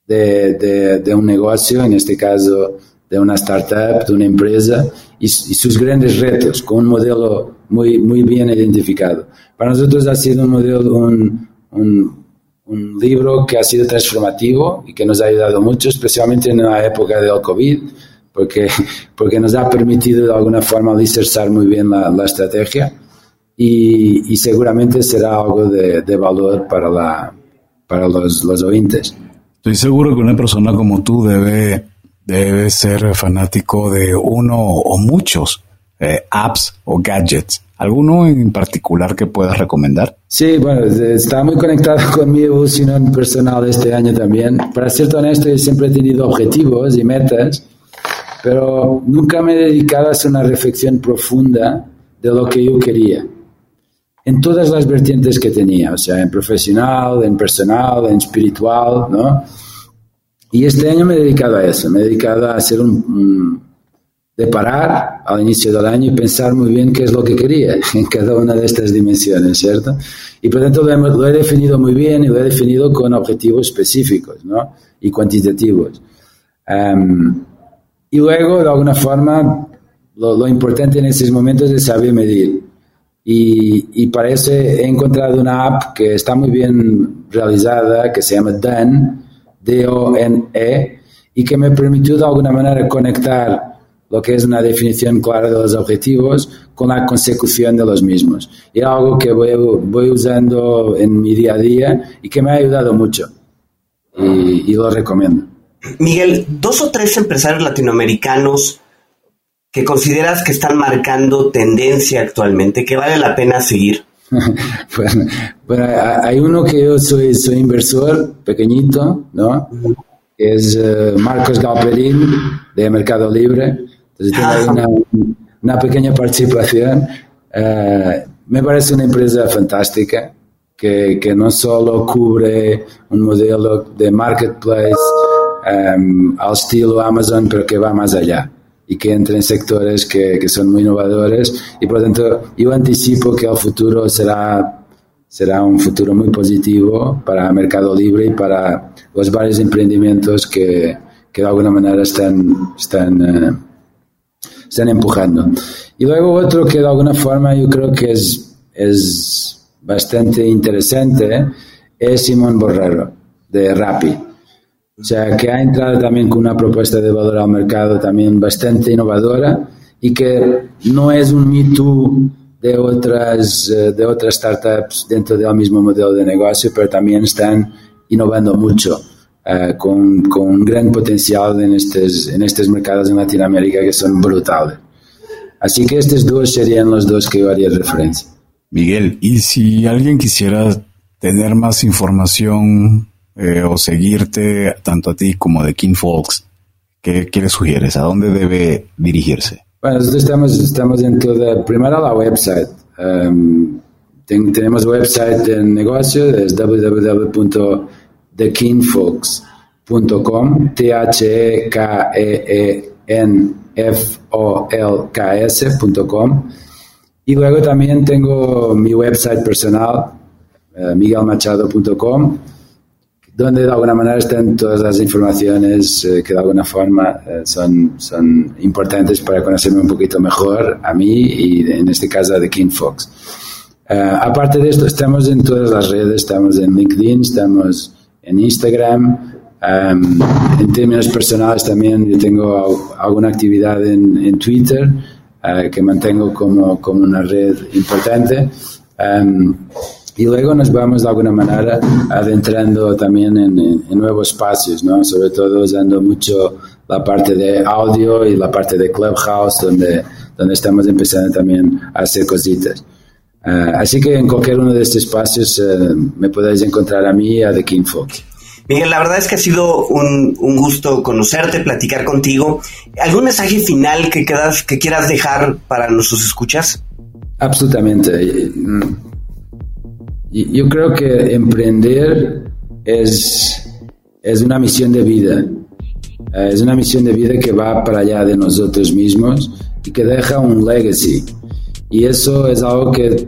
Speaker 1: de, un negocio, en este caso de una startup, de una empresa, y, sus grandes retos, con un modelo muy, muy bien identificado. Para nosotros ha sido un modelo, un, un, libro que ha sido transformativo y que nos ha ayudado mucho, especialmente en la época del COVID, porque, porque nos ha permitido de alguna forma alicerçar muy bien la estrategia y, y, seguramente será algo de, de valor para, la, para los, los oyentes.
Speaker 3: Estoy seguro que una persona como tú debe, debe ser fanático de uno o muchos eh, apps o gadgets. ¿Alguno en particular que puedas recomendar?
Speaker 1: Sí, bueno, está muy conectado con mi evolución personal este año también. Para ser honesto, yo siempre he tenido objetivos y metas, pero nunca me he dedicado a hacer una reflexión profunda de lo que yo quería. En todas las vertientes que tenía, o sea, en profesional, en personal, en espiritual, ¿no? Y este año me he dedicado a eso, me he dedicado a hacer un de parar al inicio del año y pensar muy bien qué es lo que quería en cada una de estas dimensiones, ¿cierto? Y por tanto lo, he definido muy bien y lo he definido con objetivos específicos, ¿no? Y cuantitativos. Em, y luego, de alguna forma, lo, importante en estos momentos es saber medir. Y, y, para eso he encontrado una app que está muy bien realizada, que se llama DONE, D-O-N-E, y que me permitió de alguna manera conectar lo que es una definición clara de los objetivos con la consecución de los mismos. Y es algo que voy, voy usando en mi día a día y que me ha ayudado mucho y, y lo recomiendo.
Speaker 4: Miguel, dos o tres empresarios latinoamericanos que consideras que están marcando tendencia actualmente, que vale la pena seguir.
Speaker 1: bueno, hay uno que yo soy, soy inversor pequeñito, ¿no? es uh, Marcos Galperín de Mercado Libre entonces tengo una, pequeña participación. Eh, me parece una empresa fantástica que, que, no solo cubre un modelo de marketplace um, al estilo Amazon, pero que va más allá y que entra en sectores que, que son muy innovadores y por tanto yo anticipo que el futuro será, será un futuro muy positivo para Mercado Libre y para los varios emprendimientos que, que de alguna manera están, están uh, están empujando. Y luego otro que de alguna forma yo creo que es, es bastante interesante es Simón Borrero, de Rappi. O sea, que ha entrado también con una propuesta de valor al mercado también bastante innovadora y que no es un Me Too de otras, eh, de otras startups dentro del mismo modelo de negocio, pero también están innovando mucho. Uh, con, con, un gran potencial en estos, en estos mercados en Latinoamérica que son brutales. Así que estos dos serían los dos que yo haría referencia.
Speaker 3: Miguel, y si alguien quisiera tener más información eh, o seguirte tanto a ti como de King Folks, ¿qué, ¿qué, le sugieres? ¿A dónde debe dirigirse?
Speaker 1: Bueno, nosotros estamos, estamos en toda, primero la website. Um, ten, tenemos website en negocio, es www thekeenfolks.com. Y luego también tengo mi website personal, uh, miguelmachado.com, donde de alguna manera están todas las informaciones uh, que de alguna forma uh, son, son importantes para conocerme un poquito mejor a mí y en este caso The King Fox. aparte de esto, estamos en todas las redes, estamos en LinkedIn, estamos en Instagram. en términos personales también yo tengo alguna actividad en, Twitter uh, que mantengo como, como, una red importante. Y luego nos vamos de alguna manera adentrando también en, en, nuevos espacios, ¿no? sobre todo usando mucho la parte de audio y la parte de Clubhouse, donde, donde estamos empezando también a hacer cositas. Uh, así que en cualquier uno de estos espacios uh, me podéis encontrar a mí y a The King Folk.
Speaker 4: Miguel, la verdad es que ha sido un, un, gusto conocerte, platicar contigo. ¿Algún mensaje final que, quedas, que quieras dejar para nuestros escuchas?
Speaker 1: Absolutamente. Yo creo que emprender es, es una misión de vida. Uh, es una misión de vida que va para allá de nosotros mismos y que deja un legacy y eso es algo que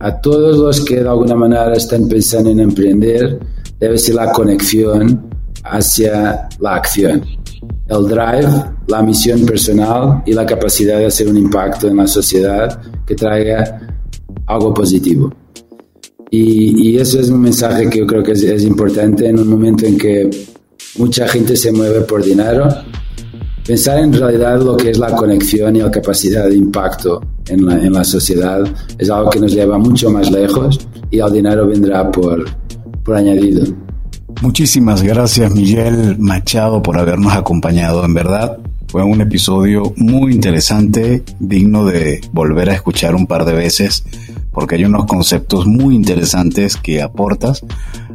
Speaker 1: a todos los que de alguna manera están pensando en emprender debe ser la conexión hacia la acción. El drive, la misión personal y la capacidad de hacer un impacto en la sociedad que traiga algo positivo. Y, y eso es un mensaje que yo creo que es, es importante en un momento en que mucha gente se mueve por dinero pensar en realidad lo que es la conexión y la capacidad de impacto en la, en la sociedad es algo que nos lleva mucho más lejos y el dinero vendrá por, por añadido.
Speaker 3: Muchísimas gracias Miguel Machado por habernos acompañado. En verdad, fue un episodio muy interesante, digno de volver a escuchar un par de veces, porque hay unos conceptos muy interesantes que aportas.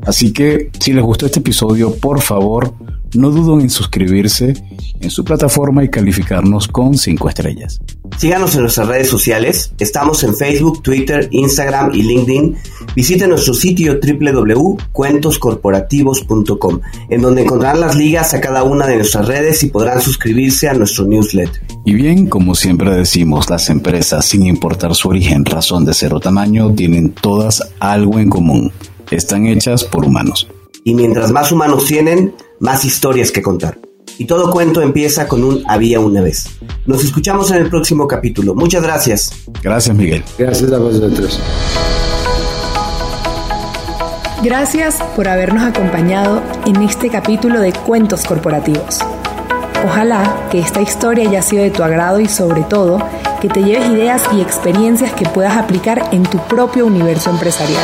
Speaker 3: Así que si les gustó este episodio, por favor, no duden en suscribirse en su plataforma y calificarnos con 5 estrellas.
Speaker 4: Síganos en nuestras redes sociales. Estamos en Facebook, Twitter, Instagram y LinkedIn. Visite nuestro sitio www.cuentoscorporativos.com, en donde encontrarán las ligas a cada una de nuestras redes y podrán suscribirse a nuestro newsletter.
Speaker 3: Y bien, como siempre decimos, las empresas, sin importar su origen, razón de ser o tamaño, tienen todas algo en común. Están hechas por humanos.
Speaker 4: Y mientras más humanos tienen, más historias que contar. Y todo cuento empieza con un había una vez. Nos escuchamos en el próximo capítulo. Muchas gracias.
Speaker 3: Gracias, Miguel.
Speaker 1: Gracias a vosotros.
Speaker 2: Gracias por habernos acompañado en este capítulo de Cuentos Corporativos. Ojalá que esta historia haya sido de tu agrado y sobre todo que te lleves ideas y experiencias que puedas aplicar en tu propio universo empresarial.